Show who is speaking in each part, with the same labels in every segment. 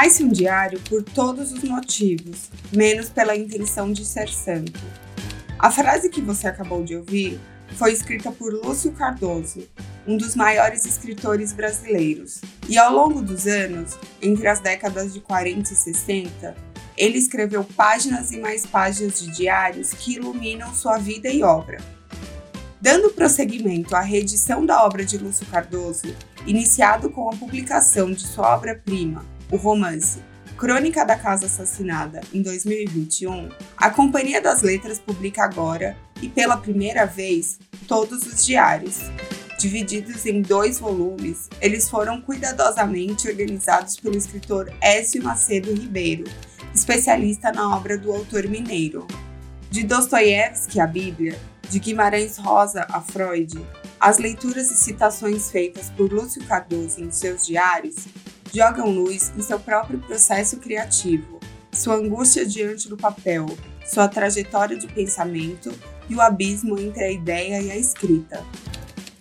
Speaker 1: Faz-se um diário por todos os motivos, menos pela intenção de ser santo. A frase que você acabou de ouvir foi escrita por Lúcio Cardoso, um dos maiores escritores brasileiros, e ao longo dos anos, entre as décadas de 40 e 60, ele escreveu páginas e mais páginas de diários que iluminam sua vida e obra. Dando prosseguimento à reedição da obra de Lúcio Cardoso, iniciado com a publicação de sua obra-prima, o romance Crônica da Casa Assassinada, em 2021, a Companhia das Letras publica agora, e pela primeira vez, todos os diários. Divididos em dois volumes, eles foram cuidadosamente organizados pelo escritor Écio Macedo Ribeiro, especialista na obra do autor mineiro. De Dostoiévski à Bíblia, de Guimarães Rosa a Freud, as leituras e citações feitas por Lúcio Cardoso em seus diários jogam luz em seu próprio processo criativo, sua angústia diante do papel, sua trajetória de pensamento e o abismo entre a ideia e a escrita.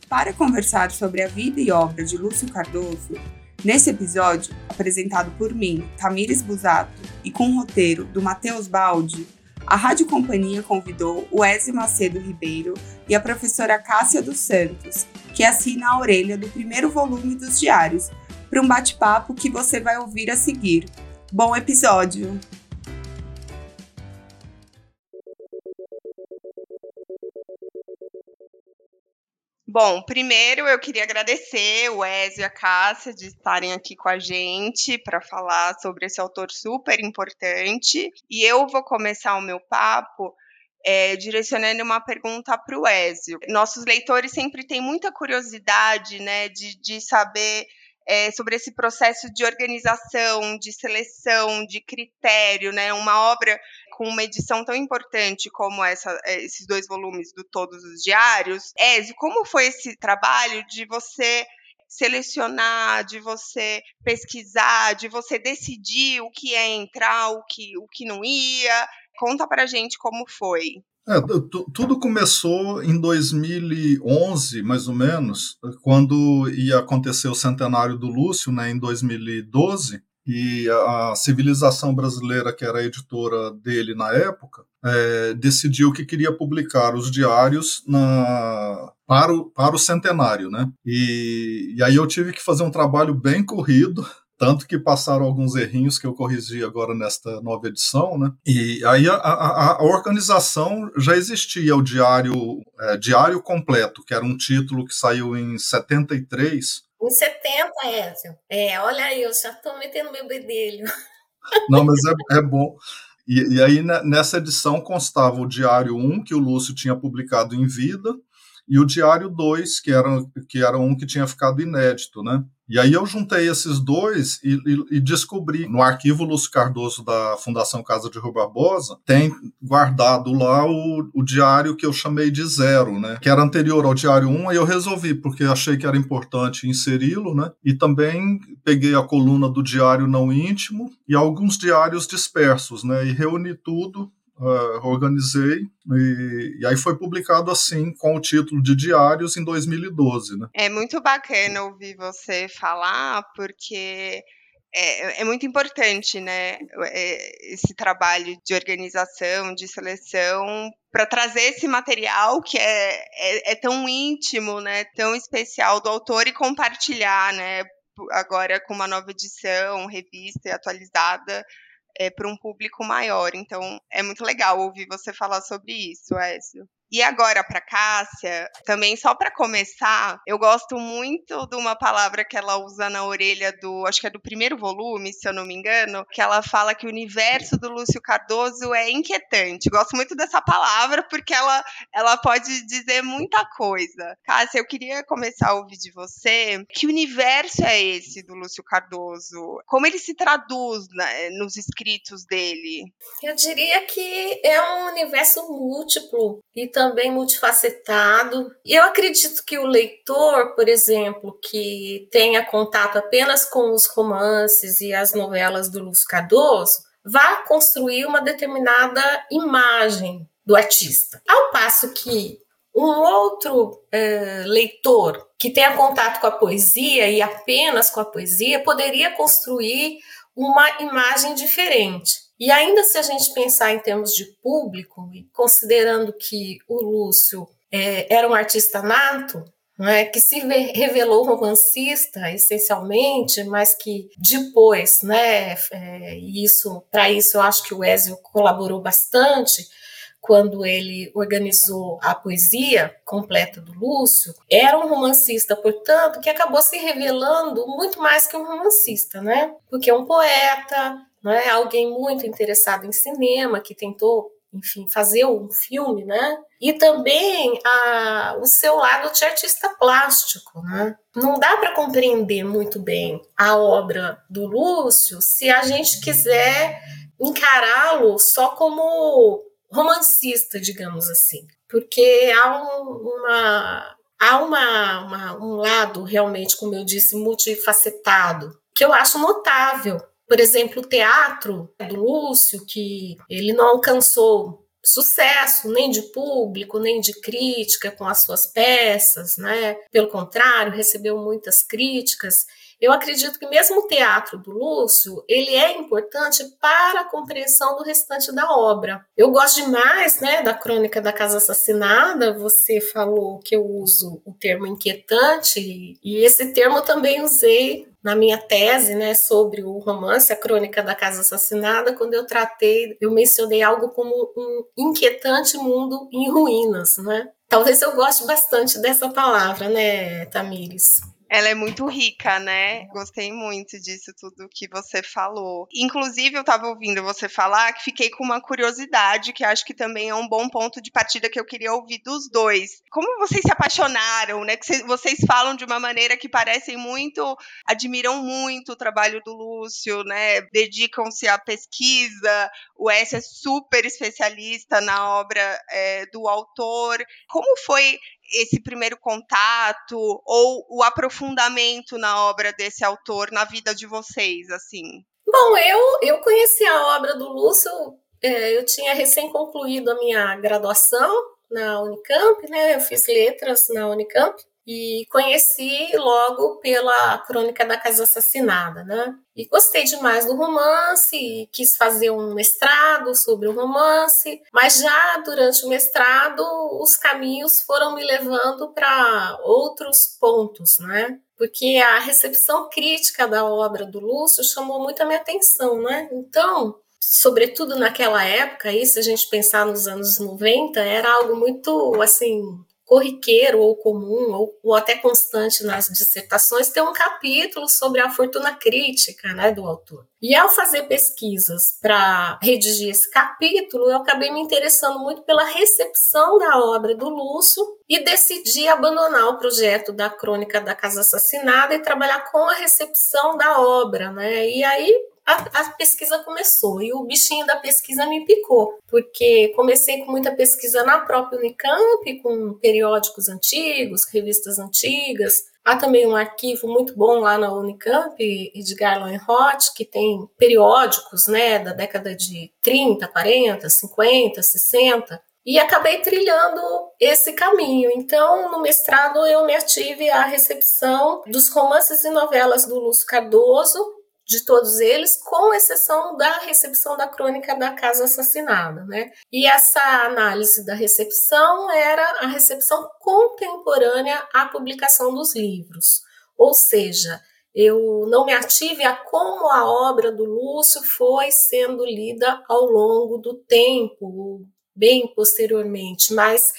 Speaker 1: Para conversar sobre a vida e obra de Lúcio Cardoso, nesse episódio, apresentado por mim, Tamires Busato, e com o roteiro do Matheus Baldi, a Rádio Companhia convidou o Ezio Macedo Ribeiro e a professora Cássia dos Santos, que assina a orelha do primeiro volume dos diários, para um bate-papo que você vai ouvir a seguir. Bom episódio! Bom, primeiro eu queria agradecer o Ezio e a Cássia de estarem aqui com a gente para falar sobre esse autor super importante. E eu vou começar o meu papo é, direcionando uma pergunta para o Ezio. Nossos leitores sempre têm muita curiosidade né, de, de saber é, sobre esse processo de organização, de seleção, de critério, né? Uma obra com uma edição tão importante como essa, é, esses dois volumes do Todos os Diários. Ezio, como foi esse trabalho de você selecionar, de você pesquisar, de você decidir o que ia entrar, o que, o que não ia? Conta pra gente como foi.
Speaker 2: É, tudo começou em 2011, mais ou menos, quando ia acontecer o centenário do Lúcio, né, em 2012, e a Civilização Brasileira, que era a editora dele na época, é, decidiu que queria publicar os diários na, para, o, para o centenário. Né? E, e aí eu tive que fazer um trabalho bem corrido tanto que passaram alguns errinhos que eu corrigi agora nesta nova edição, né? E aí a, a, a organização já existia, o Diário, é, Diário Completo, que era um título que saiu em 73.
Speaker 3: Em 70, Ézio. É, olha aí, eu já estou metendo meu bedelho.
Speaker 2: Não, mas é, é bom. E, e, aí, né, nessa edição, constava o Diário 1, que o Lúcio tinha publicado em vida, e o Diário 2, que era, que era um que tinha ficado inédito, né? E aí eu juntei esses dois e, e, e, descobri no arquivo Lúcio Cardoso da Fundação Casa de Rui Barbosa, tem guardado lá o, o, diário que eu chamei de zero, né? Que era anterior ao diário 1, e eu resolvi, porque achei que era importante inseri-lo, né? E também peguei a coluna do diário não íntimo e alguns diários dispersos, né? E reuni tudo uh, organizei e, e, aí foi publicado assim com o título de Diários em 2012, né?
Speaker 1: É muito bacana ouvir você falar porque é, é, muito importante, né, é, esse trabalho de organização, de seleção, para trazer esse material que é, é, é, tão íntimo, né, tão especial do autor e compartilhar, né, agora com uma nova edição, revista e atualizada, é, para um público maior. Então, é muito legal ouvir você falar sobre isso, Écio. E agora para Cássia, também só para começar, eu gosto muito de uma palavra que ela usa na orelha do, acho que é do primeiro volume, se eu não me engano, que ela fala que o universo do Lúcio Cardoso é inquietante. Gosto muito dessa palavra porque ela, ela pode dizer muita coisa. Cássia, eu queria começar a ouvir de você que universo é esse do Lúcio Cardoso? Como ele se traduz né, nos escritos dele?
Speaker 3: Eu diria que é um universo múltiplo e também multifacetado. E eu acredito que o leitor, por exemplo, que tenha contato apenas com os romances e as novelas do Lúcio Cardoso, vá construir uma determinada imagem do artista. Ao passo que um outro é, leitor que tenha contato com a poesia e apenas com a poesia poderia construir uma imagem diferente. E ainda se a gente pensar em termos de público, considerando que o Lúcio é, era um artista nato, é, que se revelou romancista essencialmente, mas que depois, né, é, isso para isso eu acho que o Ezio colaborou bastante quando ele organizou a poesia completa do Lúcio, era um romancista, portanto, que acabou se revelando muito mais que um romancista, né? Porque é um poeta, né? Alguém muito interessado em cinema, que tentou enfim, fazer um filme, né? E também a, o seu lado de artista plástico, né? Não dá para compreender muito bem a obra do Lúcio se a gente quiser encará-lo só como romancista, digamos assim, porque há um, uma há uma, uma, um lado realmente, como eu disse, multifacetado que eu acho notável por exemplo, o teatro do Lúcio, que ele não alcançou sucesso nem de público, nem de crítica com as suas peças, né? Pelo contrário, recebeu muitas críticas. Eu acredito que mesmo o teatro do Lúcio, ele é importante para a compreensão do restante da obra. Eu gosto demais, né, da Crônica da Casa Assassinada. Você falou que eu uso o termo inquietante e esse termo também usei na minha tese, né, sobre o romance A Crônica da Casa Assassinada, quando eu tratei, eu mencionei algo como um inquietante mundo em ruínas, né? Talvez eu goste bastante dessa palavra, né, Tamires?
Speaker 4: Ela é muito rica, né? Gostei muito disso tudo que você falou. Inclusive, eu estava ouvindo você falar que fiquei com uma curiosidade, que acho que também é um bom ponto de partida que eu queria ouvir dos dois. Como vocês se apaixonaram, né? Que vocês falam de uma maneira que parecem muito, admiram muito o trabalho do Lúcio, né? Dedicam-se à pesquisa. O S é super especialista na obra é, do autor. Como foi esse primeiro contato ou o aprofundamento na obra desse autor na vida de vocês, assim?
Speaker 3: Bom, eu, eu conheci a obra do Lúcio, é, eu tinha recém concluído a minha graduação na Unicamp, né? Eu fiz letras na Unicamp e conheci logo pela Crônica da Casa Assassinada, né? E gostei demais do romance, quis fazer um mestrado sobre o romance, mas já durante o mestrado os caminhos foram me levando para outros pontos, né? Porque a recepção crítica da obra do Lúcio chamou muito a minha atenção, né? Então, sobretudo naquela época, se a gente pensar nos anos 90, era algo muito, assim, corriqueiro ou comum, ou, ou, até constante nas dissertações, ter um capítulo sobre a fortuna crítica né, do autor. E ao fazer pesquisas para redigir esse capítulo, eu acabei me interessando muito pela recepção da obra do Lúcio e decidi abandonar o projeto da Crônica da Casa Assassinada e trabalhar com a recepção da obra. Né? E aí a, a, pesquisa começou e o bichinho da pesquisa me picou, porque comecei com muita pesquisa na própria Unicamp, com periódicos antigos, revistas antigas. Há também um arquivo muito bom lá na Unicamp, Edgar Loenroth, que tem periódicos né, da década de 30, 40, 50, 60, e acabei trilhando esse caminho. Então, no mestrado, eu me ative à recepção dos romances e novelas do Lúcio Cardoso, de todos eles, com exceção da recepção da crônica da casa assassinada, né? E essa análise da recepção era a recepção contemporânea à publicação dos livros, ou seja, eu não me ative a como a obra do Lúcio foi sendo lida ao longo do tempo, bem posteriormente, mas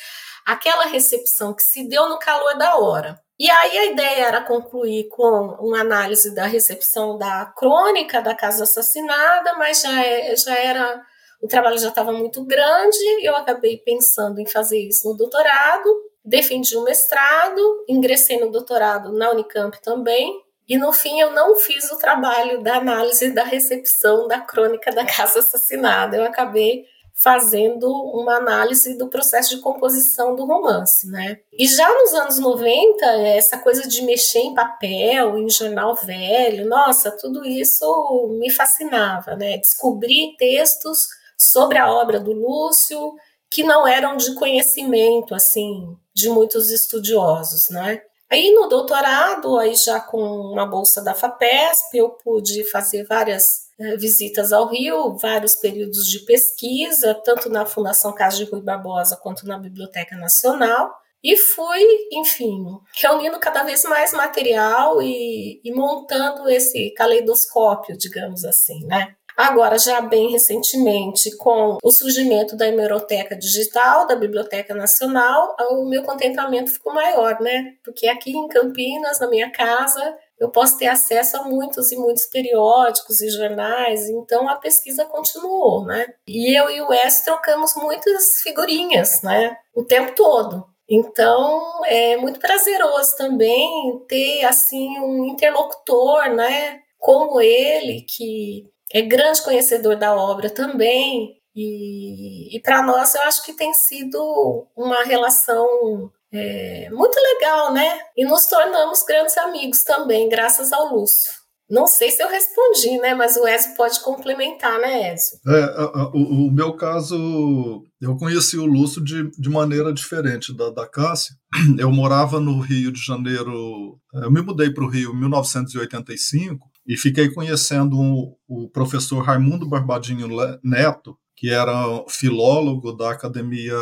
Speaker 3: aquela recepção que se deu no calor da hora. E aí a ideia era concluir com uma análise da recepção da crônica da casa assassinada, mas já, é, já era o trabalho já estava muito grande, eu acabei pensando em fazer isso no doutorado, defendi o mestrado, ingressei no doutorado na Unicamp também, e no fim eu não fiz o trabalho da análise da recepção da crônica da casa assassinada, eu acabei fazendo uma análise do processo de composição do romance, né? E já nos anos 90, essa coisa de mexer em papel, em jornal velho, nossa, tudo isso me fascinava, né? Descobrir textos sobre a obra do Lúcio que não eram de conhecimento, assim, de muitos estudiosos, né? Aí no doutorado, aí já com uma bolsa da FAPESP, eu pude fazer várias visitas ao Rio, vários períodos de pesquisa, tanto na Fundação Casa de Rui Barbosa quanto na Biblioteca Nacional. E fui, enfim, reunindo cada vez mais material e, e montando esse caleidoscópio, digamos assim, né? Agora, já bem recentemente, com o surgimento da hemeroteca digital, da Biblioteca Nacional, o meu contentamento ficou maior, né? Porque aqui em Campinas, na minha casa, eu posso ter acesso a muitos e muitos periódicos e jornais, então a pesquisa continuou, né? E eu e o Wes trocamos muitas figurinhas, né? O tempo todo. Então, é muito prazeroso também ter assim um interlocutor, né, como ele que é grande conhecedor da obra também. E, e para nós, eu acho que tem sido uma relação é, muito legal, né? E nos tornamos grandes amigos também, graças ao Lúcio. Não sei se eu respondi, né? Mas o Ezio pode complementar, né, Ezio?
Speaker 2: É, o, o, meu caso, eu conheci o Lúcio de, de maneira diferente da, da Cássia. Eu morava no Rio de Janeiro, é, eu me mudei para o Rio em 1985 e fiquei conhecendo o, o professor Raimundo Barbadinho Neto, que era filólogo da Academia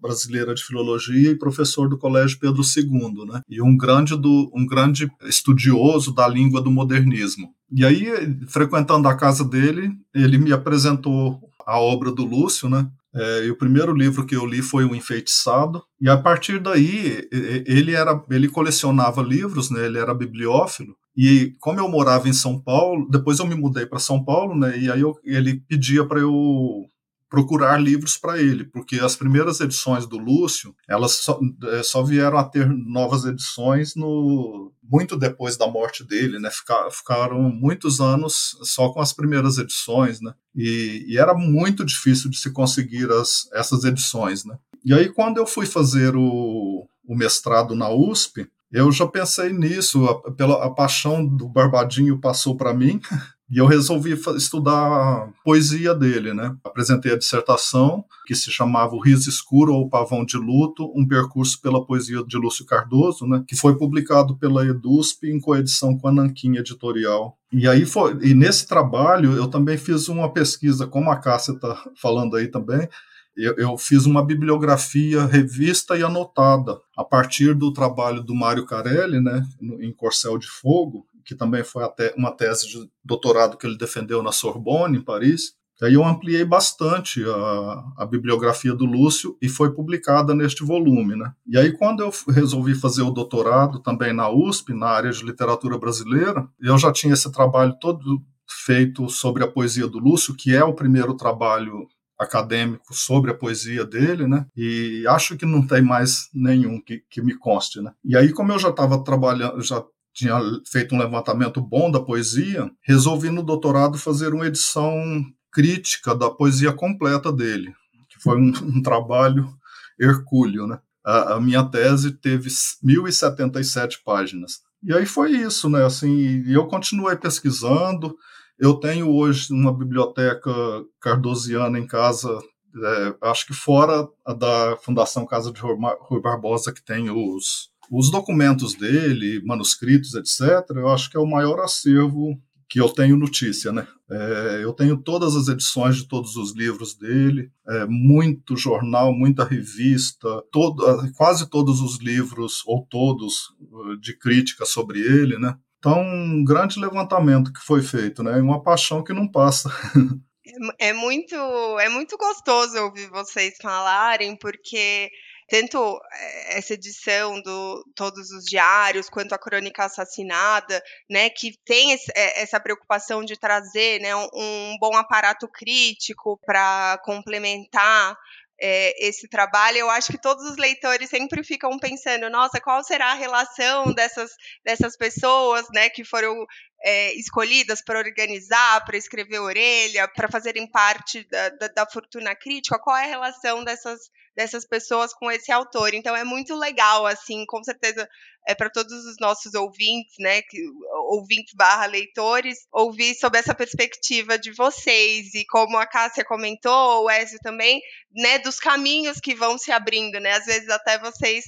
Speaker 2: Brasileira de Filologia e professor do Colégio Pedro II, né? E um grande, do, um grande estudioso da língua do modernismo. E aí, frequentando a casa dele, ele me apresentou a obra do Lúcio, né? É, e o primeiro livro que eu li foi O Enfeitiçado. E a partir daí, ele era, ele colecionava livros, né? Ele era bibliófilo. E como eu morava em São Paulo, depois eu me mudei para São Paulo, né? E aí eu, ele pedia para eu procurar livros para ele, porque as primeiras edições do Lúcio, elas só, é, só, vieram a ter novas edições no muito depois da morte dele, né? Ficar, ficaram muitos anos só com as primeiras edições, né? E, e era muito difícil de se conseguir as, essas edições, né? E aí quando eu fui fazer o, o mestrado na USP, eu já pensei nisso, a, pela a paixão do Barbadinho passou para mim, E eu resolvi estudar poesia dele, né? Apresentei a dissertação, que se chamava O Riso Escuro ou Pavão de Luto, um percurso pela poesia de Lúcio Cardoso, né? Que foi publicado pela EDUSP em coedição com a Nanquim Editorial. E aí foi, e nesse trabalho eu também fiz uma pesquisa, como a Cássia está falando aí também, eu, eu, fiz uma bibliografia revista e anotada a partir do trabalho do Mário Carelli, né, em Corcel de Fogo, que também foi até uma tese de doutorado que ele defendeu na Sorbonne, em Paris. Aí eu ampliei bastante a, a, bibliografia do Lúcio e foi publicada neste volume, né? E aí quando eu resolvi fazer o doutorado também na USP, na área de literatura brasileira, eu já tinha esse trabalho todo feito sobre a poesia do Lúcio, que é o primeiro trabalho acadêmico sobre a poesia dele, né? E acho que não tem mais nenhum que, que me conste, né? E aí como eu já estava trabalhando, já tinha feito um levantamento bom da poesia, resolvi no doutorado fazer uma edição crítica da poesia completa dele, que foi um, um trabalho hercúleo, né? A, a, minha tese teve 1.077 páginas. E aí foi isso, né? Assim, eu continuei pesquisando. Eu tenho hoje uma biblioteca cardosiana em casa, é, acho que fora da Fundação Casa de Rui Barbosa, que tem os, os documentos dele, manuscritos, etc., eu acho que é o maior acervo que eu tenho notícia, né? É, eu tenho todas as edições de todos os livros dele, é, muito jornal, muita revista, todo, quase todos os livros, ou todos, de crítica sobre ele, né? Então, um grande levantamento que foi feito, né? Uma paixão que não passa.
Speaker 4: É, é muito, é muito gostoso ouvir vocês falarem, porque tanto eh, essa edição do todos os diários quanto a crônica assassinada, né, que tem esse, eh, essa preocupação de trazer, né, um, bom aparato crítico para complementar é, esse trabalho, eu acho que todos os leitores sempre ficam pensando, nossa, qual será a relação dessas, dessas pessoas, né, que foram é, escolhidas para organizar, para escrever orelha, para fazerem parte da, da, da, fortuna crítica, qual é a relação dessas, dessas pessoas com esse autor. Então é muito legal, assim, com certeza é para todos os nossos ouvintes, né, que, ouvintes barra leitores, ouvir sobre essa perspectiva de vocês. E como a Cássia comentou, o Ezio também, né, dos caminhos que vão se abrindo, né, às vezes até vocês,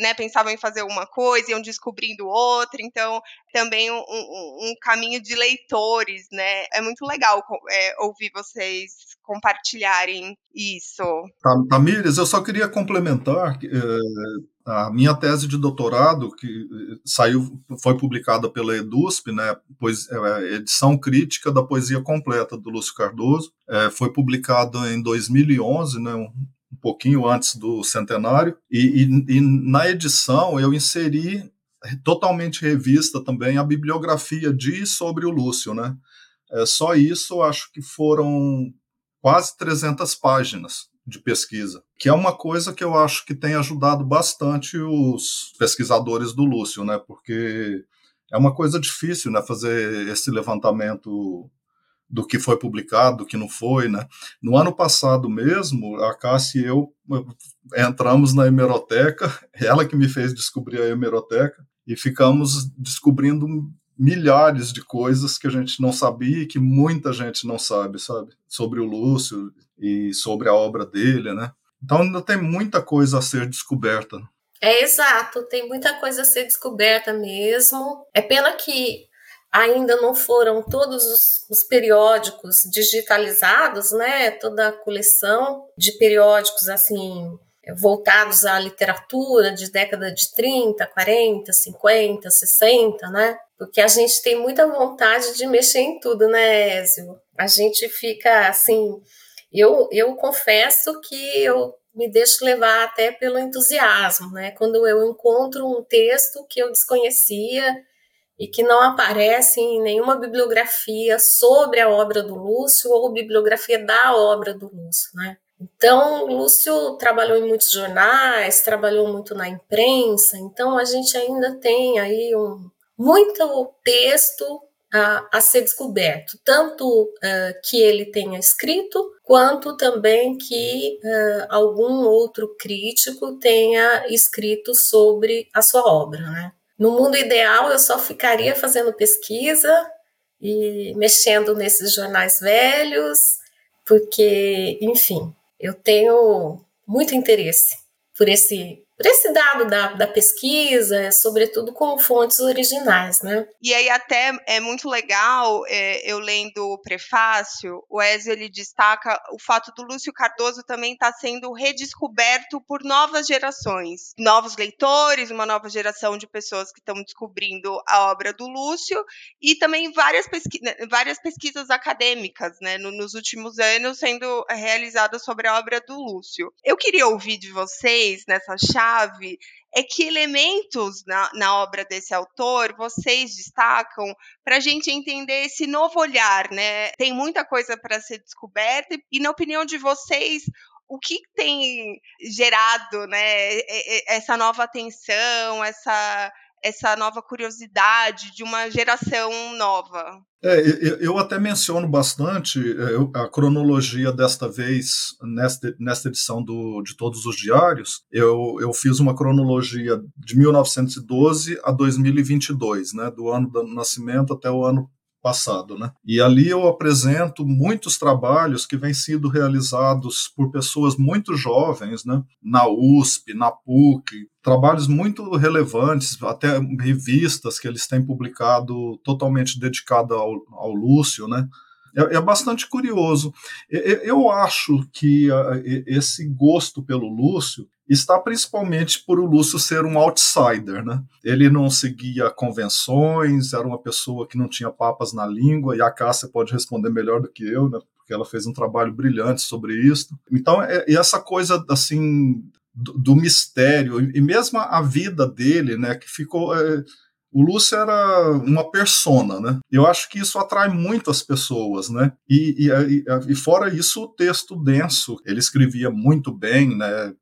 Speaker 4: né, pensavam em fazer uma coisa, iam descobrindo outra, então também um, um, um caminho de leitores, né? É muito legal é, ouvir vocês compartilharem isso.
Speaker 2: Tamires, eu só queria complementar é, a minha tese de doutorado, que é, saiu, foi publicada pela EDUSP, né, pois, é, edição crítica da poesia completa do Lúcio Cardoso, é, foi publicada em 2011, né, um, um pouquinho antes do centenário, e, e, e na edição eu inseri totalmente revista também a bibliografia de sobre o Lúcio, né? É, só isso, acho que foram quase 300 páginas de pesquisa, que é uma coisa que eu acho que tem ajudado bastante os pesquisadores do Lúcio, né? Porque é uma coisa difícil, né? Fazer esse levantamento do que foi publicado, do que não foi, né? No ano passado mesmo, a Cássia e eu entramos na hemeroteca, ela que me fez descobrir a hemeroteca, e ficamos descobrindo milhares de coisas que a gente não sabia e que muita gente não sabe, sabe? Sobre o Lúcio e sobre a obra dele, né? Então ainda tem muita coisa a ser descoberta.
Speaker 3: É exato, tem muita coisa a ser descoberta mesmo. É pena que ainda não foram todos os, os, periódicos digitalizados, né? Toda a coleção de periódicos assim voltados à literatura de década de 30, 40, 50, 60, né? Porque a gente tem muita vontade de mexer em tudo, né, Ézio? A gente fica assim. Eu, eu confesso que eu me deixo levar até pelo entusiasmo, né? Quando eu encontro um texto que eu desconhecia e que não aparece em nenhuma bibliografia sobre a obra do Lúcio ou bibliografia da obra do Lúcio, né? Então, Lúcio trabalhou em muitos jornais, trabalhou muito na imprensa, então a gente ainda tem aí um, muito texto a, a ser descoberto, tanto uh, que ele tenha escrito, quanto também que uh, algum outro crítico tenha escrito sobre a sua obra. Né? No mundo ideal, eu só ficaria fazendo pesquisa e mexendo nesses jornais velhos, porque, enfim, eu tenho muito interesse por esse por esse dado da, da pesquisa, sobretudo com fontes originais, né?
Speaker 4: E aí até é muito legal, é, eu lendo o prefácio, o Ezio ele destaca o fato do Lúcio Cardoso também estar tá sendo redescoberto por novas gerações, novos leitores, uma nova geração de pessoas que estão descobrindo a obra do Lúcio e também várias, pesqui né, várias pesquisas acadêmicas, né, no, nos últimos anos sendo realizadas sobre a obra do Lúcio. Eu queria ouvir de vocês nessa chave é que elementos na, na obra desse autor vocês destacam para a gente entender esse novo olhar, né? Tem muita coisa para ser descoberta e, na opinião de vocês, o que tem gerado, né, essa nova atenção, essa essa nova curiosidade de uma geração nova.
Speaker 2: É, eu até menciono bastante é, a cronologia desta vez, nesta, nesta edição do, de todos os diários, eu, eu fiz uma cronologia de 1912 a 2022, né, do ano do nascimento até o ano passado, né? E ali eu apresento muitos trabalhos que vêm sendo realizados por pessoas muito jovens, né? Na USP, na PUC, trabalhos muito relevantes, até revistas que eles têm publicado totalmente dedicada ao, ao Lúcio, né? É, é, bastante curioso. Eu acho que esse gosto pelo Lúcio está principalmente por o Lúcio ser um outsider, né? Ele não seguia convenções, era uma pessoa que não tinha papas na língua, e a Cássia pode responder melhor do que eu, né? Porque ela fez um trabalho brilhante sobre isso. Então, é, e essa coisa, assim, do, do, mistério, e mesmo a vida dele, né? Que ficou... É, o Lúcio era uma persona, né? Eu acho que isso atrai muito as pessoas, né? E, e, e, fora isso, o texto denso. Ele escrevia muito bem, né?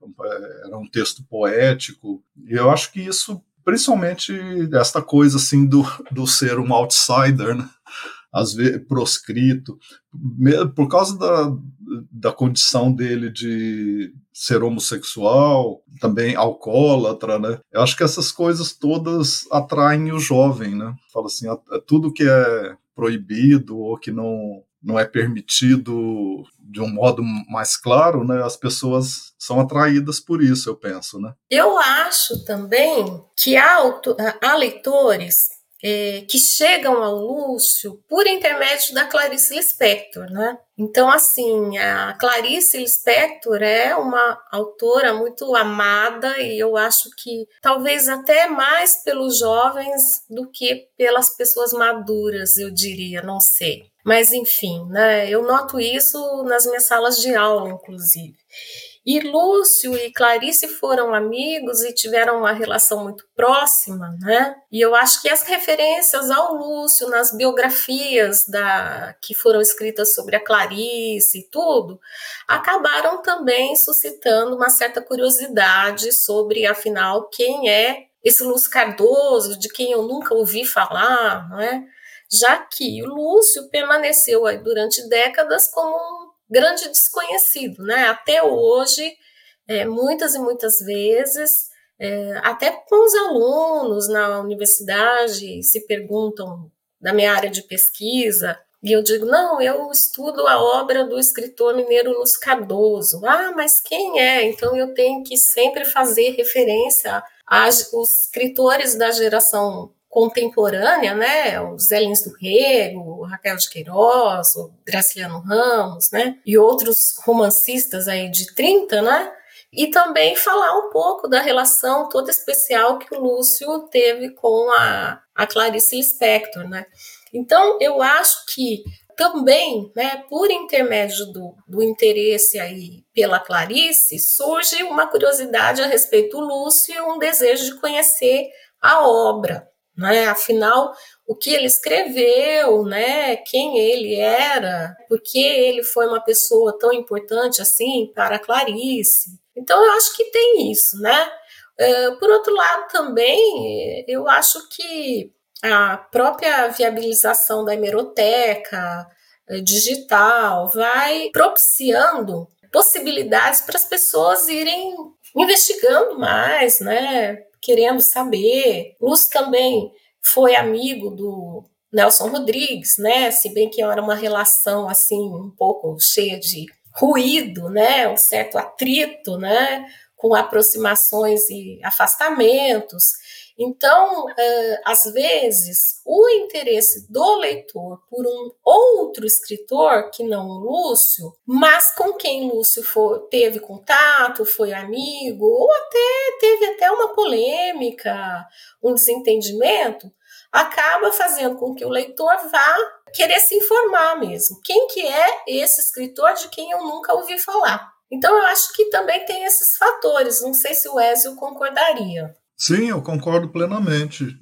Speaker 2: Era um texto poético. E eu acho que isso, principalmente esta coisa assim do, do ser um outsider, né? às vezes proscrito, por causa da, da condição dele de ser homossexual, também alcoólatra, né? Eu acho que essas coisas todas atraem o jovem, né? Fala assim, tudo que é proibido ou que não não é permitido de um modo mais claro, né? As pessoas são atraídas por isso, eu penso, né?
Speaker 3: Eu acho também que há, há leitores é, que chegam ao Lúcio por intermédio da Clarice Lispector, né? Então, assim, a Clarice Lispector é uma autora muito amada e eu acho que talvez até mais pelos jovens do que pelas pessoas maduras, eu diria, não sei. Mas, enfim, né, eu noto isso nas minhas salas de aula, inclusive. E Lúcio e Clarice foram amigos e tiveram uma relação muito próxima, né? E eu acho que as referências ao Lúcio nas biografias da que foram escritas sobre a Clarice e tudo, acabaram também suscitando uma certa curiosidade sobre, afinal, quem é esse Lúcio Cardoso, de quem eu nunca ouvi falar, não é? Já que o Lúcio permaneceu aí durante décadas como um grande desconhecido, né? Até hoje, é, muitas e muitas vezes, é, até com os alunos na universidade se perguntam da minha área de pesquisa, e eu digo, não, eu estudo a obra do escritor mineiro Luz Cardoso. Ah, mas quem é? Então eu tenho que sempre fazer referência aos escritores da geração contemporânea, né, o Zé Lins do Rego, o Raquel de Queiroz, o Graciliano Ramos, né, e outros romancistas aí de 30, né, e também falar um pouco da relação toda especial que o Lúcio teve com a, a Clarice Lispector, né. Então, eu acho que também, né, por intermédio do, do interesse aí pela Clarice, surge uma curiosidade a respeito do Lúcio e um desejo de conhecer a obra, né? Afinal, o que ele escreveu, né? Quem ele era, por que ele foi uma pessoa tão importante assim para Clarice. Então, eu acho que tem isso, né? Uh, por outro lado, também, eu acho que a própria viabilização da hemeroteca uh, digital vai propiciando possibilidades para as pessoas irem investigando mais, né? Querendo saber. Luz também foi amigo do Nelson Rodrigues, né? Se bem que era uma relação assim um pouco cheia de ruído, né? Um certo atrito, né? Com aproximações e afastamentos. Então, uh, às vezes, o interesse do leitor por um outro escritor que não o Lúcio, mas com quem Lúcio for, teve contato, foi amigo, ou até teve até uma polêmica, um desentendimento, acaba fazendo com que o leitor vá querer se informar mesmo. Quem que é esse escritor de quem eu nunca ouvi falar? Então eu acho que também tem esses fatores. Não sei se o Ezio concordaria.
Speaker 2: Sim, eu concordo plenamente.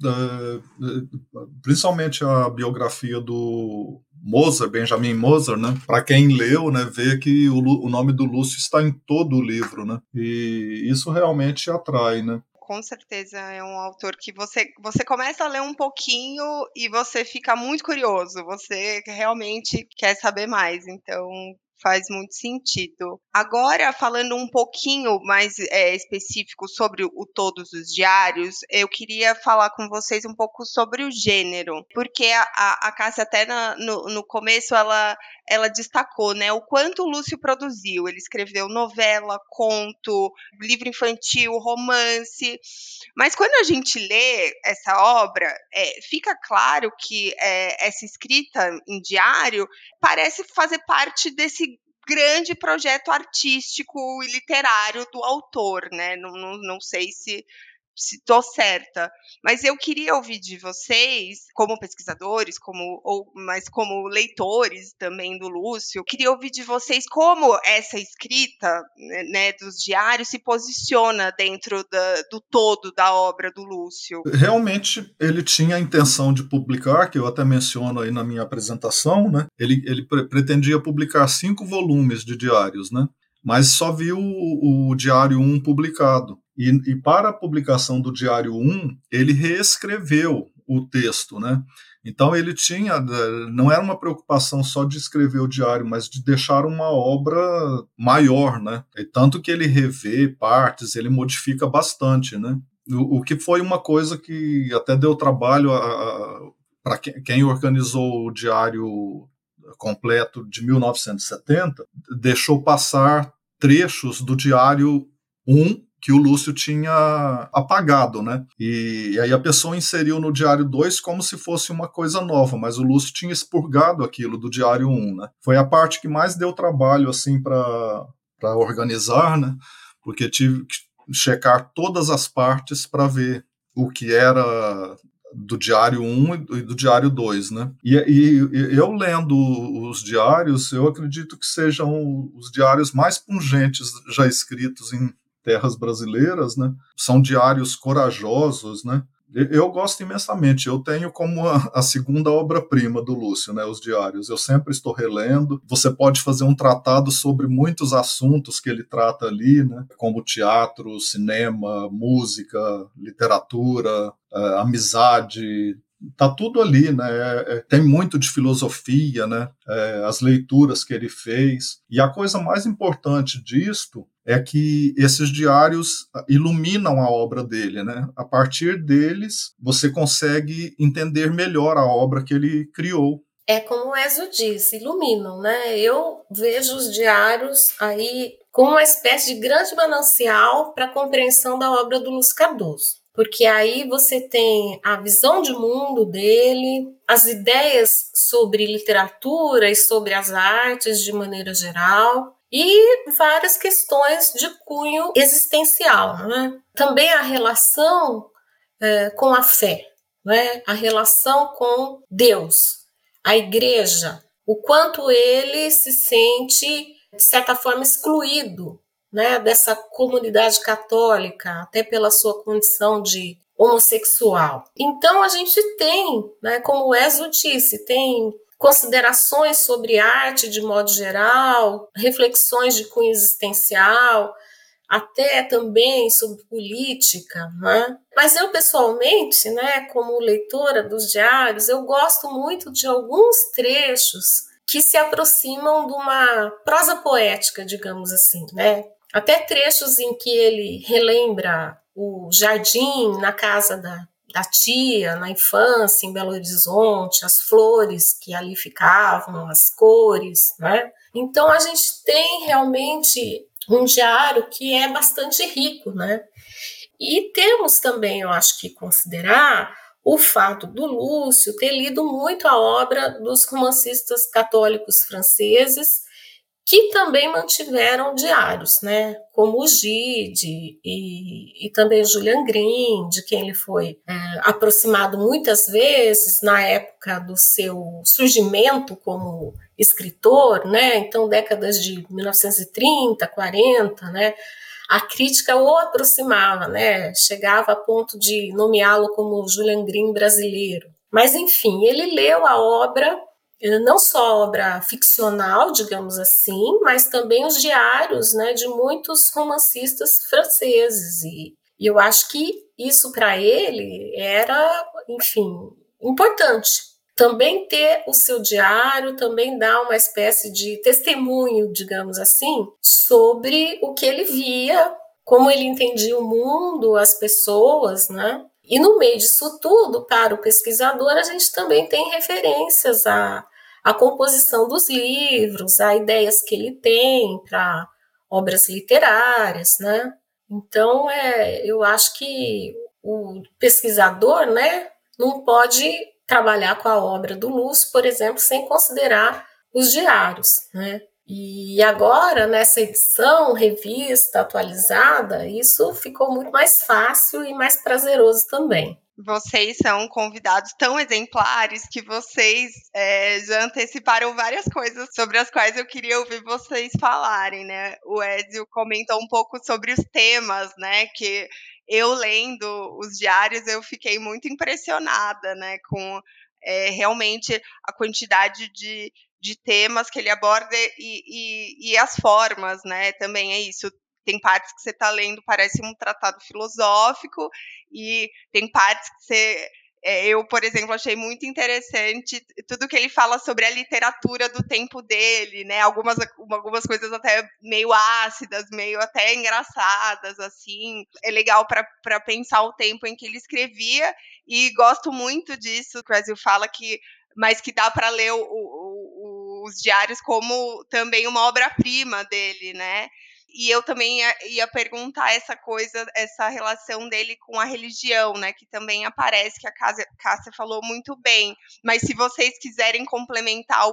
Speaker 2: principalmente a biografia do Mozart, Benjamin Mozart, né? Para quem leu, né, vê que o, o, nome do Lúcio está em todo o livro, né? E isso realmente atrai, né?
Speaker 4: Com certeza é um autor que você você começa a ler um pouquinho e você fica muito curioso, você realmente quer saber mais. Então, faz muito sentido. Agora, falando um pouquinho mais é, específico sobre o Todos os Diários, eu queria falar com vocês um pouco sobre o gênero, porque a, a, Cássia até na, no, no começo ela, ela destacou, né, o quanto o Lúcio produziu. Ele escreveu novela, conto, livro infantil, romance. Mas quando a gente lê essa obra, é, fica claro que é, essa escrita em diário parece fazer parte desse grande projeto artístico e literário do autor, né? Não, não, não sei se se estou certa. Mas eu queria ouvir de vocês, como pesquisadores, como ou, mas como leitores também do Lúcio, queria ouvir de vocês como essa escrita né, né dos diários se posiciona dentro da, do todo da obra do Lúcio.
Speaker 2: Realmente ele tinha a intenção de publicar, que eu até menciono aí na minha apresentação, né? Ele, ele pre pretendia publicar cinco volumes de diários, né? Mas só viu o, o Diário 1 publicado. E, e, para a publicação do Diário 1, ele reescreveu o texto, né? Então ele tinha, eh, não era uma preocupação só de escrever o diário, mas de deixar uma obra maior, né? E tanto que ele revê partes, ele modifica bastante, né? O, o que foi uma coisa que até deu trabalho para quem organizou o diário completo de 1970, deixou passar trechos do diário 1 que o Lúcio tinha apagado, né? E, e, aí a pessoa inseriu no Diário 2 como se fosse uma coisa nova, mas o Lúcio tinha expurgado aquilo do Diário 1, né? Foi a parte que mais deu trabalho, assim, para organizar, né? Porque tive que checar todas as partes para ver o que era do Diário 1 e do Diário 2, né? E, e, eu lendo os diários, eu acredito que sejam os diários mais pungentes já escritos em terras brasileiras, né? São diários corajosos, né? Eu gosto imensamente. Eu tenho como a, a segunda obra-prima do Lúcio, né, os diários. Eu sempre estou relendo. Você pode fazer um tratado sobre muitos assuntos que ele trata ali, né, como teatro, cinema, música, literatura, uh, amizade, tá tudo ali, né? É, é, tem muito de filosofia, né? É, as leituras que ele fez. E a coisa mais importante disto é que esses diários iluminam a obra dele, né? A partir deles, você consegue entender melhor a obra que ele criou.
Speaker 3: É como o Ezio disse, iluminam, né? Eu vejo os diários aí como uma espécie de grande manancial para a compreensão da obra do Lúcio Cardoso porque aí você tem a visão de mundo dele, as ideias sobre literatura e sobre as artes de maneira geral, e várias questões de cunho existencial. Né? Também a relação é, com a fé, né? a relação com Deus, a igreja, o quanto ele se sente, de certa forma, excluído né, dessa comunidade católica, até pela sua condição de homossexual. Então a gente tem, né, como o Ezio disse, tem considerações sobre arte de modo geral, reflexões de cunho existencial, até também sobre política, né? Mas eu pessoalmente, né, como leitora dos diários, eu gosto muito de alguns trechos que se aproximam de uma prosa poética, digamos assim, né? Até trechos em que ele relembra o jardim na casa da, da tia, na infância, em Belo Horizonte, as flores que ali ficavam, as cores, né? Então a gente tem realmente um diário que é bastante rico, né? E temos também, eu acho que considerar o fato do Lúcio ter lido muito a obra dos romancistas católicos franceses que também mantiveram diários, né? Como o Gide e, e também Julian Green, de quem ele foi é, aproximado muitas vezes na época do seu surgimento como escritor, né? Então, décadas de 1930, 40, né? A crítica o aproximava, né? Chegava a ponto de nomeá-lo como Julian Green brasileiro. Mas, enfim, ele leu a obra não só obra ficcional, digamos assim, mas também os diários né, de muitos romancistas franceses. E, e eu acho que isso para ele era, enfim, importante. Também ter o seu diário também dá uma espécie de testemunho, digamos assim, sobre o que ele via, como ele entendia o mundo, as pessoas, né? E no meio disso tudo, para o pesquisador, a gente também tem referências a, a composição dos livros, a ideias que ele tem para obras literárias, né? Então, é, eu acho que o pesquisador, né, não pode trabalhar com a obra do Lúcio, por exemplo, sem considerar os diários, né? E agora, nessa edição, revista, atualizada, isso ficou muito mais fácil e mais prazeroso também.
Speaker 4: Vocês são convidados tão exemplares que vocês é, já anteciparam várias coisas sobre as quais eu queria ouvir vocês falarem, né? O Ezio comentou um pouco sobre os temas, né? Que eu lendo os diários eu fiquei muito impressionada, né? Com é, realmente a quantidade de de temas que ele aborda e, e, e, as formas, né? Também é isso. Tem partes que você está lendo, parece um tratado filosófico, e tem partes que você. É, eu, por exemplo, achei muito interessante tudo que ele fala sobre a literatura do tempo dele, né? Algumas, algumas coisas até meio ácidas, meio até engraçadas, assim. É legal para pensar o tempo em que ele escrevia, e gosto muito disso que o Brasil fala que mas que dá para ler o, o, os diários como também uma obra-prima dele, né? E eu também ia, ia, perguntar essa coisa, essa relação dele com a religião, né? Que também aparece, que a Cássia falou muito bem. Mas se vocês quiserem complementar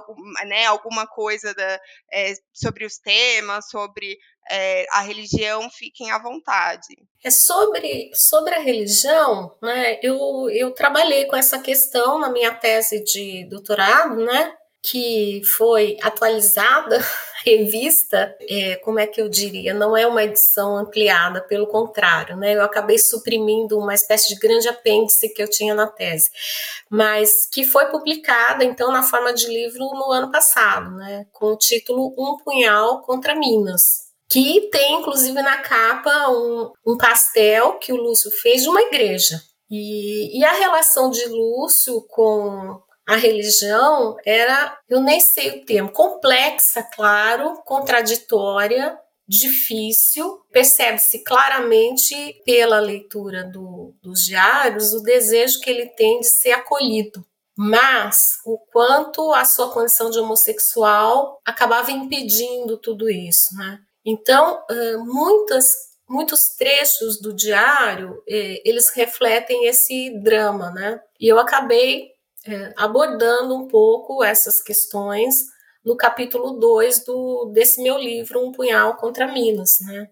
Speaker 4: né, alguma coisa da, é, sobre os temas, sobre é, a religião, fiquem à vontade.
Speaker 3: É sobre, sobre a religião, né? Eu, eu trabalhei com essa questão na minha tese de doutorado, né? Que foi atualizada, revista, é, como é que eu diria, não é uma edição ampliada, pelo contrário, né? Eu acabei suprimindo uma espécie de grande apêndice que eu tinha na tese, mas que foi publicada então na forma de livro no ano passado, né? Com o título Um Punhal contra Minas. Que tem, inclusive, na capa um, um pastel que o Lúcio fez de uma igreja. E, e a relação de Lúcio com a religião era, eu nem sei o termo, complexa, claro, contraditória, difícil. Percebe-se claramente pela leitura do, dos diários o desejo que ele tem de ser acolhido. Mas o quanto a sua condição de homossexual acabava impedindo tudo isso, né? Então, muitas, muitos trechos do diário, eles refletem esse drama, né? E eu acabei é, abordando um pouco essas questões no capítulo 2 desse meu livro, Um Punhal contra Minas. Né?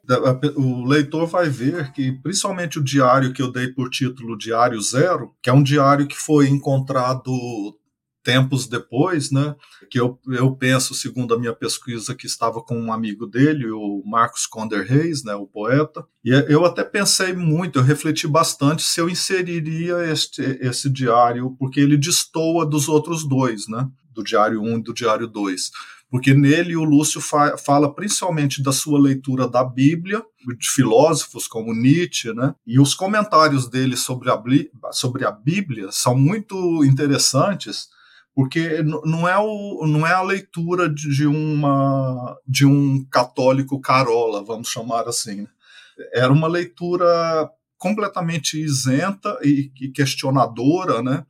Speaker 2: O leitor vai ver que, principalmente o diário que eu dei por título Diário Zero, que é um diário que foi encontrado tempos depois, né, que eu, eu penso, segundo a minha pesquisa, que estava com um amigo dele, o Marcos Conder Reis, né, o poeta, e eu até pensei muito, eu refleti bastante se eu inseriria este, esse diário, porque ele destoa dos outros dois, né, do Diário 1 e do Diário 2 porque nele o Lúcio fa fala principalmente da sua leitura da Bíblia, de filósofos como Nietzsche, né? E os comentários dele sobre a, sobre a Bíblia são muito interessantes, porque não é, o, não é a leitura de, uma, de um católico carola, vamos chamar assim. Né? Era uma leitura completamente isenta e, e questionadora, né?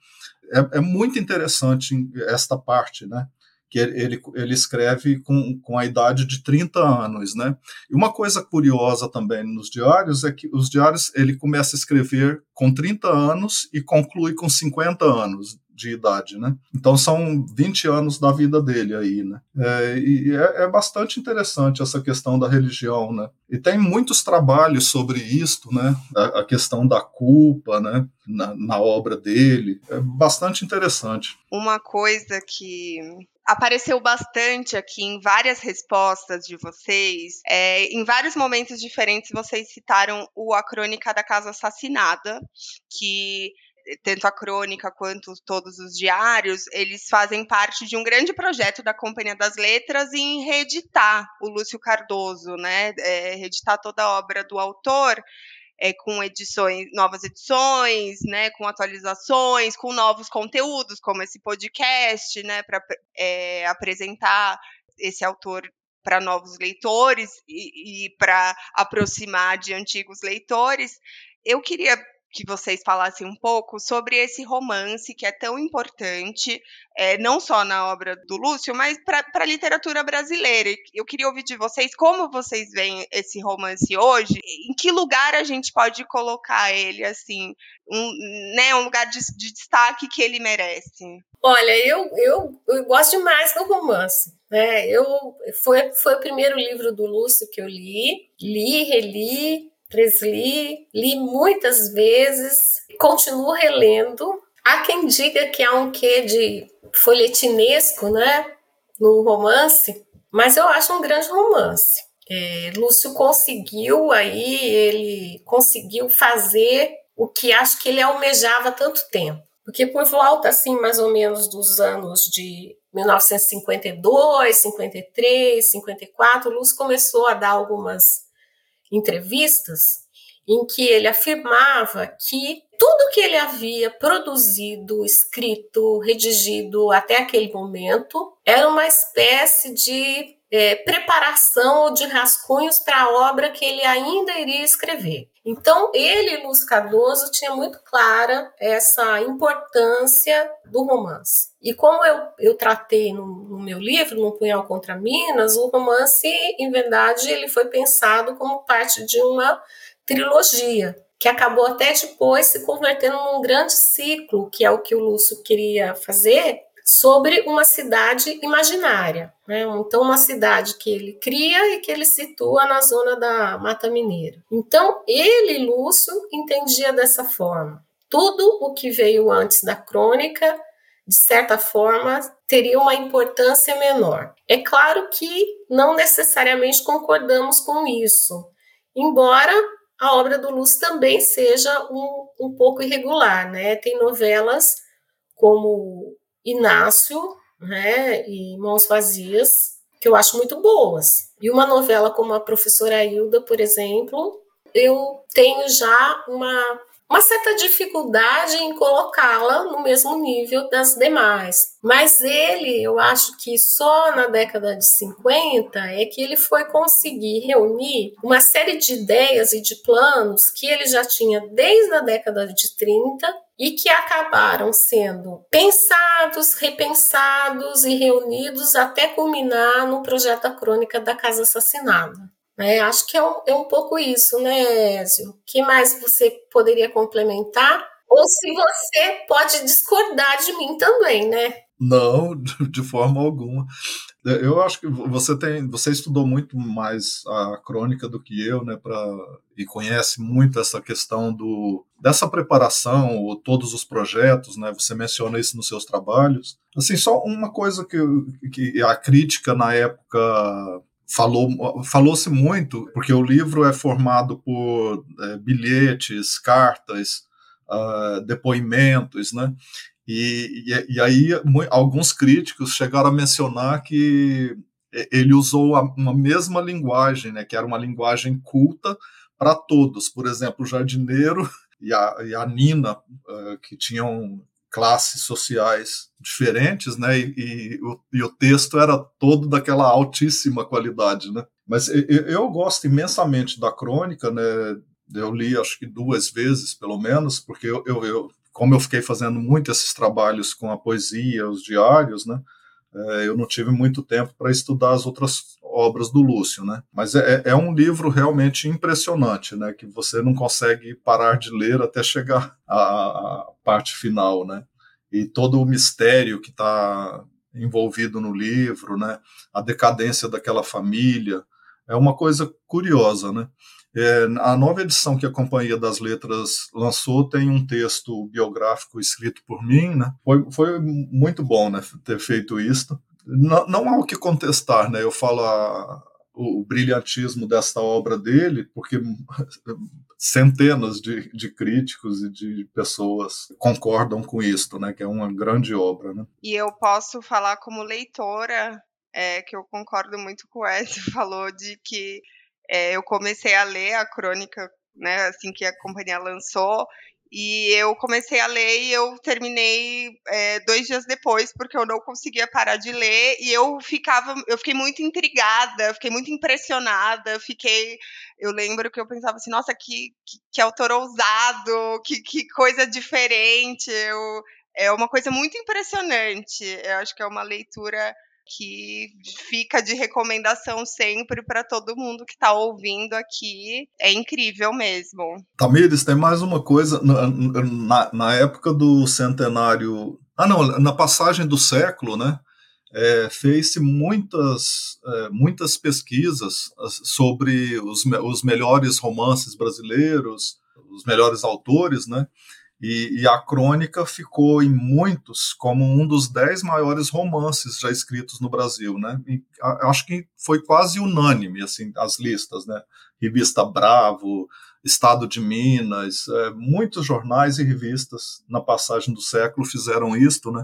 Speaker 2: É, é, muito interessante esta parte, né? Que ele, ele escreve com, com a idade de 30 anos, né? E uma coisa curiosa também nos diários é que os diários ele começa a escrever com 30 anos e conclui com 50 anos de idade, né? Então são 20 anos da vida dele aí, né? É, e é, é, bastante interessante essa questão da religião, né? E tem muitos trabalhos sobre isto, né? A, a questão da culpa, né? Na, na obra dele. É bastante interessante.
Speaker 4: Uma coisa que apareceu bastante aqui em várias respostas de vocês. É, em vários momentos diferentes, vocês citaram o A Crônica da Casa Assassinada, que tanto a crônica quanto todos os diários, eles fazem parte de um grande projeto da Companhia das Letras em reeditar o Lúcio Cardoso, né? É, reeditar toda a obra do autor. É, com edições, novas edições, né, com atualizações, com novos conteúdos, como esse podcast, né, para é, apresentar esse autor para novos leitores e, e para aproximar de antigos leitores. Eu queria que vocês falassem um pouco sobre esse romance que é tão importante, é, não só na obra do Lúcio, mas para a literatura brasileira. Eu queria ouvir de vocês como vocês veem esse romance hoje, em que lugar a gente pode colocar ele, assim, um, né, um lugar de, de destaque que ele merece.
Speaker 3: Olha, eu, eu, eu gosto demais do romance. Né? Eu, foi, foi o primeiro livro do Lúcio que eu li, li, reli, Presli, li muitas vezes, continuo relendo. Há quem diga que há um quê de folhetinesco, né, no romance, mas eu acho um grande romance. É, Lúcio conseguiu aí, ele conseguiu fazer o que acho que ele almejava há tanto tempo. Porque por volta, assim, mais ou menos dos anos de 1952, 53, 54, Lúcio começou a dar algumas entrevistas em que ele afirmava que tudo que ele havia produzido, escrito, redigido até aquele momento era uma espécie de é, preparação ou de rascunhos para a obra que ele ainda iria escrever. Então, ele, Lúcio Cardoso, tinha muito clara essa importância do romance. E como eu, eu tratei no, no, meu livro, No Punhal contra Minas, o romance, em verdade, ele foi pensado como parte de uma trilogia, que acabou até depois se convertendo num grande ciclo, que é o que o Lúcio queria fazer, sobre uma cidade imaginária. Né? Então, uma cidade que ele cria e que ele situa na zona da Mata Mineira. Então, ele, Lúcio, entendia dessa forma. Tudo o que veio antes da crônica, de certa forma, teria uma importância menor. É claro que não necessariamente concordamos com isso, embora a obra do Lúcio também seja um, um pouco irregular, né? Tem novelas como Inácio, né, e Mãos Vazias, que eu acho muito boas. E uma novela como a Professora Hilda, por exemplo, eu tenho já uma uma certa dificuldade em colocá-la no mesmo nível das demais. Mas ele, eu acho que só na década de 50 é que ele foi conseguir reunir uma série de ideias e de planos que ele já tinha desde a década de 30 e que acabaram sendo pensados, repensados e reunidos até culminar no projeto da Crônica da Casa Assassinada. Né? Acho que é um, é um pouco isso, né, Ézio? O que mais você poderia complementar? Ou se você pode discordar de mim também, né?
Speaker 2: Não, de forma alguma. Eu acho que você tem, você estudou muito mais a crônica do que eu, né, para e conhece muito essa questão do dessa preparação ou todos os projetos, né? Você menciona isso nos seus trabalhos. Assim, só uma coisa que, que a crítica na época falou falou-se muito porque o livro é formado por é, bilhetes, cartas, uh, depoimentos, né? E, e, e, aí alguns críticos chegaram a mencionar que ele usou uma mesma linguagem, né? Que era uma linguagem culta para todos. Por exemplo, o jardineiro e a, e a Nina, uh, que tinham classes sociais diferentes, né? E, e, o, e, o, texto era todo daquela altíssima qualidade, né? Mas eu, eu, gosto imensamente da crônica, né? Eu li acho que duas vezes, pelo menos, porque eu, eu como eu fiquei fazendo muito esses trabalhos com a poesia, os diários, né? É, eu não tive muito tempo para estudar as outras obras do Lúcio, né? Mas é, é, um livro realmente impressionante, né? Que você não consegue parar de ler até chegar à, à parte final, né? E todo o mistério que está envolvido no livro, né? A decadência daquela família é uma coisa curiosa, né? É, a nova edição que a Companhia das Letras lançou tem um texto biográfico escrito por mim, né? Foi, foi muito bom, né? Ter feito isso. Não, não há o que contestar, né? Eu falo a, o, o, brilhantismo desta obra dele, porque centenas de, de, críticos e de pessoas concordam com isto, né? Que é uma grande obra, né?
Speaker 4: E eu posso falar como leitora é, que eu concordo muito com o Edson, falou de que é, eu comecei a ler a crônica, né, assim que a companhia lançou, e eu comecei a ler e eu terminei é, dois dias depois, porque eu não conseguia parar de ler, e eu ficava, eu fiquei muito intrigada, fiquei muito impressionada, fiquei. Eu lembro que eu pensava assim, nossa, que, que, que autor ousado, que, que coisa diferente. Eu, é uma coisa muito impressionante. Eu acho que é uma leitura que fica de recomendação sempre para todo mundo que está ouvindo aqui. É incrível mesmo.
Speaker 2: Tamires, tem mais uma coisa. Na, na, na, época do centenário. Ah, não, na passagem do século, né? É, fez-se muitas, é, muitas pesquisas sobre os, os melhores romances brasileiros, os melhores autores, né? E, e, a crônica ficou em muitos como um dos dez maiores romances já escritos no Brasil, né? E, a, acho que foi quase unânime assim as listas, né? Revista Bravo, Estado de Minas, é, muitos jornais e revistas na passagem do século fizeram isto, né?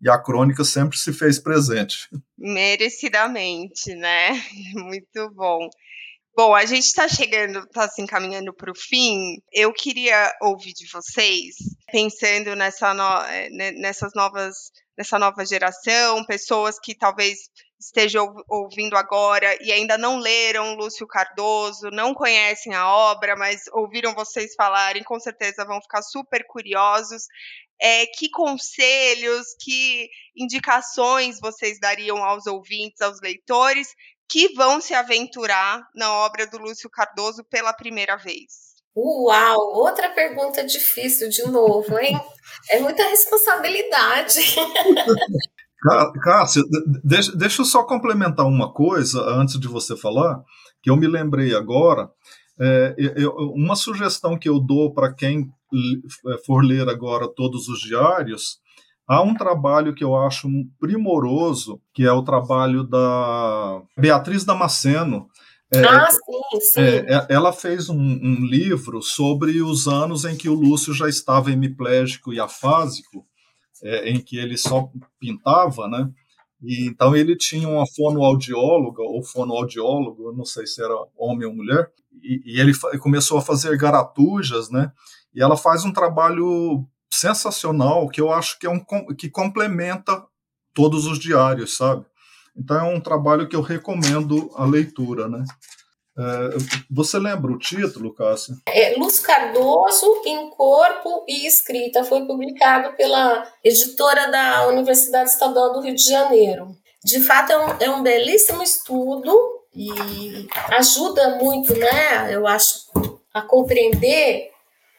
Speaker 2: E a crônica sempre se fez presente.
Speaker 4: Merecidamente, né? Muito bom. Bom, a gente está chegando, está se encaminhando para o fim. Eu queria ouvir de vocês, pensando nessa no, eh, nessas novas, nessa nova geração, pessoas que talvez esteja ouvindo agora e ainda não leram Lúcio Cardoso, não conhecem a obra, mas ouviram vocês falarem, com certeza vão ficar super curiosos. É, que conselhos, que indicações vocês dariam aos ouvintes, aos leitores que vão se aventurar na obra do Lúcio Cardoso pela primeira vez?
Speaker 3: Uau, outra pergunta difícil de novo, hein? É muita responsabilidade.
Speaker 2: Cássia, deixa, deixa eu só complementar uma coisa antes de você falar, que eu me lembrei agora. É, eu, uma sugestão que eu dou para quem é, for ler agora todos os diários, há um trabalho que eu acho primoroso, que é o trabalho da Beatriz Damasceno.
Speaker 3: É, ah, sim, sim.
Speaker 2: É, é ela fez um, um, livro sobre os anos em que o Lúcio já estava hemiplégico e afásico, é, em que ele só pintava, né? E, então ele tinha uma fonoaudióloga ou fonoaudiólogo, não sei se era homem ou mulher, e, e ele começou a fazer garatujas, né? E ela faz um trabalho sensacional que eu acho que é um que complementa todos os diários, sabe? Então é um trabalho que eu recomendo a leitura, né? É, você lembra o título, Cássia?
Speaker 3: É Luz Cardoso em Corpo e Escrita. Foi publicado pela editora da Universidade Estadual do Rio de Janeiro. De fato, é um, é um belíssimo estudo e ajuda muito, né? Eu acho, a compreender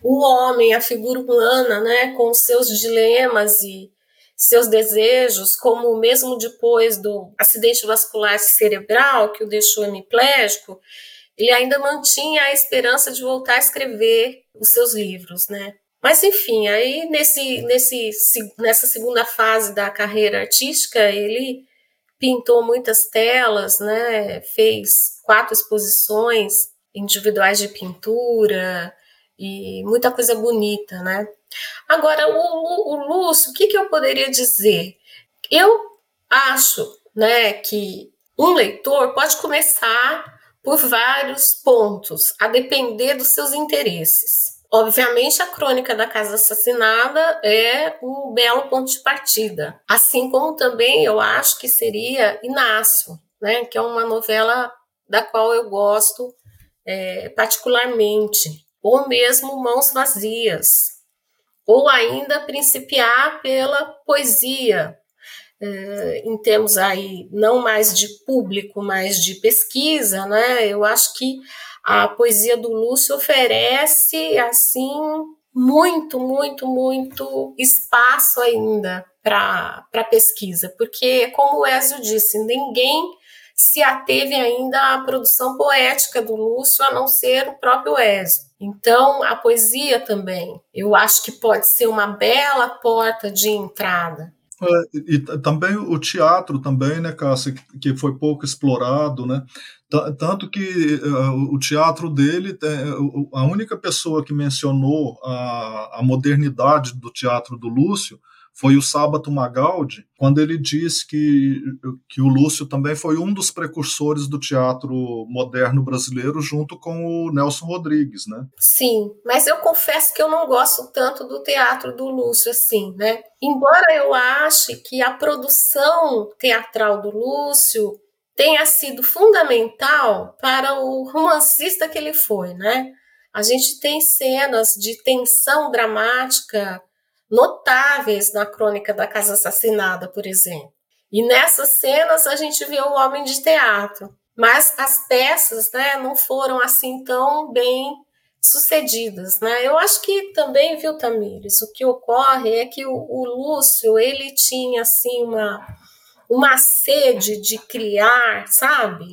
Speaker 3: o homem, a figura humana, né? Com seus dilemas e seus desejos, como mesmo depois do acidente vascular cerebral que o deixou hemiplégico, ele ainda mantinha a esperança de voltar a escrever os seus livros, né? Mas enfim, aí nesse, nesse, nessa segunda fase da carreira artística, ele pintou muitas telas, né? Fez quatro exposições individuais de pintura e muita coisa bonita, né? Agora, o, o Lúcio, o que, que eu poderia dizer? Eu acho né, que um leitor pode começar por vários pontos, a depender dos seus interesses. Obviamente, a crônica da Casa Assassinada é um belo ponto de partida, assim como também eu acho que seria Inácio, né, que é uma novela da qual eu gosto é, particularmente, ou mesmo Mãos Vazias, ou ainda principiar pela poesia, eh, em termos aí não mais de público, mas de pesquisa, né? Eu acho que a poesia do Lúcio oferece assim muito, muito, muito espaço ainda para pesquisa, porque como o Ezio disse, ninguém se ateve ainda à produção poética do Lúcio, a não ser o próprio Ezio. Então, a poesia também, eu acho que pode ser uma bela porta de entrada.
Speaker 2: É, e também o teatro também, né, Cássia, que foi pouco explorado, né? Tanto que uh, o teatro dele, a única pessoa que mencionou a, a modernidade do teatro do Lúcio foi o Sábato Magaldi, quando ele diz que, que o Lúcio também foi um dos precursores do teatro moderno brasileiro, junto com o Nelson Rodrigues, né?
Speaker 3: Sim, mas eu confesso que eu não gosto tanto do teatro do Lúcio assim, né? Embora eu ache que a produção teatral do Lúcio tenha sido fundamental para o romancista que ele foi, né? A gente tem cenas de tensão dramática notáveis na crônica da Casa Assassinada, por exemplo. E nessas cenas a gente vê o homem de teatro, mas as peças né, não foram assim tão bem sucedidas, né? Eu acho que também, viu, Tamires, o que ocorre é que o, o Lúcio, ele tinha, assim, uma, uma sede de criar, sabe?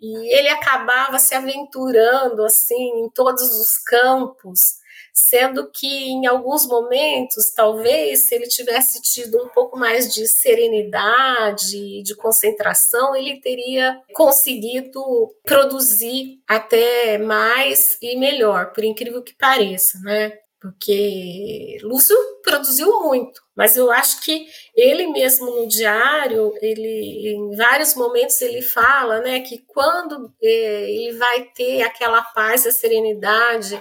Speaker 3: E ele acabava se aventurando, assim, em todos os campos, sendo que em alguns momentos, talvez, se ele tivesse tido um pouco mais de serenidade, de concentração, ele teria conseguido produzir até mais e melhor, por incrível que pareça, né? Porque Lúcio produziu muito, mas eu acho que ele mesmo no diário, ele em vários momentos ele fala, né, que quando eh, ele vai ter aquela paz, a serenidade,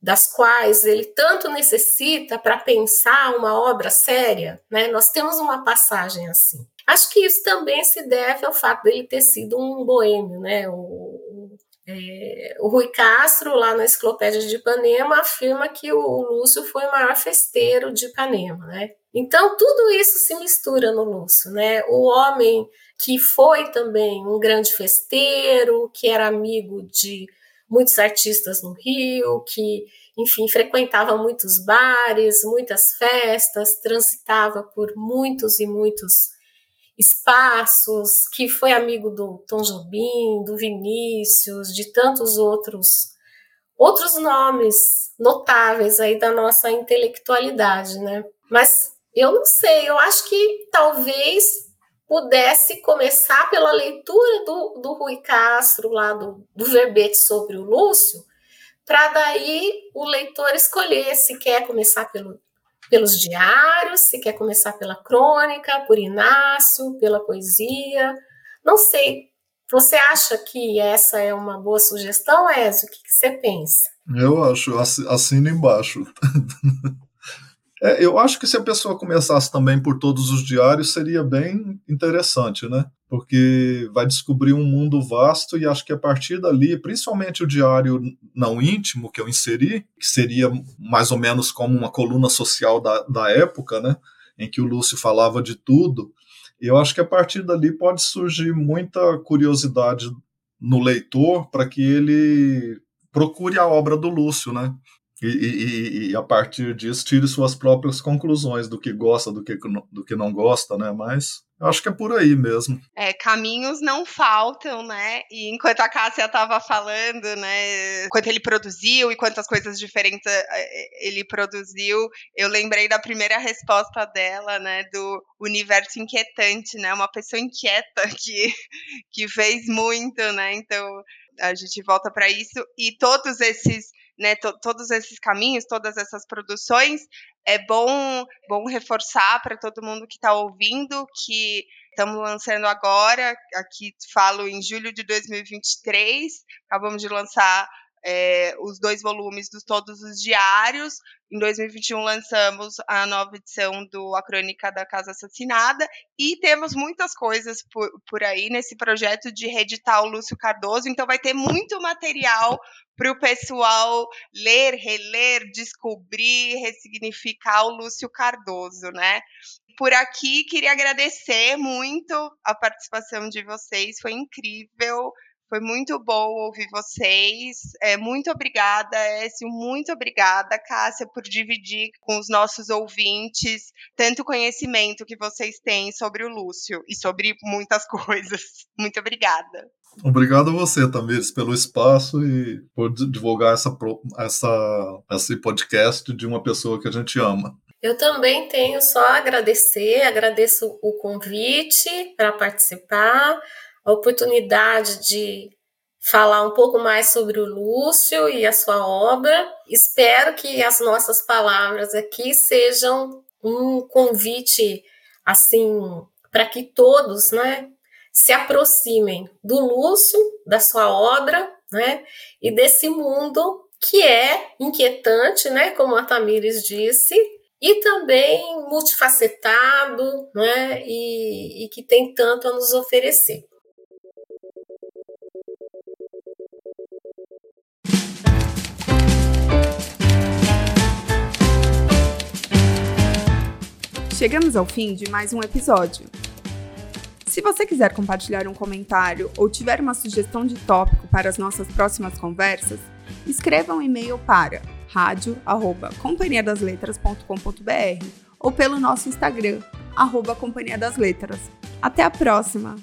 Speaker 3: das quais ele tanto necessita para pensar uma obra séria, né? Nós temos uma passagem assim. Acho que isso também se deve ao fato dele ter sido um boêmio, né? O, é, o Rui Castro, lá na Enciclopédia de Ipanema, afirma que o Lúcio foi o maior festeiro de Ipanema, né? Então, tudo isso se mistura no Lúcio, né? O homem que foi também um grande festeiro, que era amigo de muitos artistas no Rio, que, enfim, frequentava muitos bares, muitas festas, transitava por muitos e muitos espaços, que foi amigo do Tom Jobim, do Vinícius, de tantos outros outros nomes notáveis aí da nossa intelectualidade, né? Mas eu não sei, eu acho que talvez pudesse começar pela leitura do, do Rui Castro, lá do, do verbete sobre o Lúcio, para daí o leitor escolher se quer começar pelo pelos diários, se quer começar pela crônica, por Inácio, pela poesia. Não sei. Você acha que essa é uma boa sugestão, Ézio? O que, que você pensa?
Speaker 2: Eu acho, assino embaixo. É, eu acho que se a pessoa começasse também por todos os diários, seria bem interessante, né? Porque vai descobrir um mundo vasto e acho que a partir dali, principalmente o diário não íntimo que eu inseri, que seria mais ou menos como uma coluna social da, da época, né? Em que o Lúcio falava de tudo. Eu acho que a partir dali pode surgir muita curiosidade no leitor para que ele procure a obra do Lúcio, né? E, e, e, a partir disso tire suas próprias conclusões do que gosta, do que, do que não gosta, né? Mas eu acho que é por aí mesmo.
Speaker 4: É, caminhos não faltam, né? E enquanto a Cássia estava falando, né? Quanto ele produziu e quantas coisas diferentes eh, eh, ele produziu, eu lembrei da primeira resposta dela, né? Do universo inquietante, né? Uma pessoa inquieta que, que fez muito, né? Então a gente volta para isso e todos esses né, to, todos esses caminhos, todas essas produções, é bom, bom reforçar para todo mundo que está ouvindo que estamos lançando agora, aqui falo em julho de 2023, acabamos de lançar é, os dois volumes dos todos os diários. Em 2021 lançamos a nova edição do A Crônica da Casa Assassinada e temos muitas coisas por, por aí nesse projeto de reeditar o Lúcio Cardoso. Então vai ter muito material para o pessoal ler, reler, descobrir, ressignificar o Lúcio Cardoso, né? Por aqui queria agradecer muito a participação de vocês, foi incrível. Foi muito bom ouvir vocês. É, muito obrigada, Écio. Muito obrigada, Cássia, por dividir com os nossos ouvintes tanto conhecimento que vocês têm sobre o Lúcio e sobre muitas coisas. Muito obrigada.
Speaker 2: Obrigado a você, Tamires, pelo espaço e por divulgar essa, essa, esse podcast de uma pessoa que a gente ama.
Speaker 3: Eu também tenho só a agradecer, agradeço o convite para participar a oportunidade de falar um pouco mais sobre o Lúcio e a sua obra. Espero que as nossas palavras aqui sejam um convite assim para que todos, né, se aproximem do Lúcio, da sua obra, né, e desse mundo que é inquietante, né, como a Tamires disse, e também multifacetado, né, e, e que tem tanto a nos oferecer.
Speaker 1: Chegamos ao fim de mais um episódio. Se você quiser compartilhar um comentário ou tiver uma sugestão de tópico para as nossas próximas conversas, escreva um e-mail para radio@companhiadasletras.com.br ou pelo nosso Instagram, arroba Companhia das Letras. Até a próxima!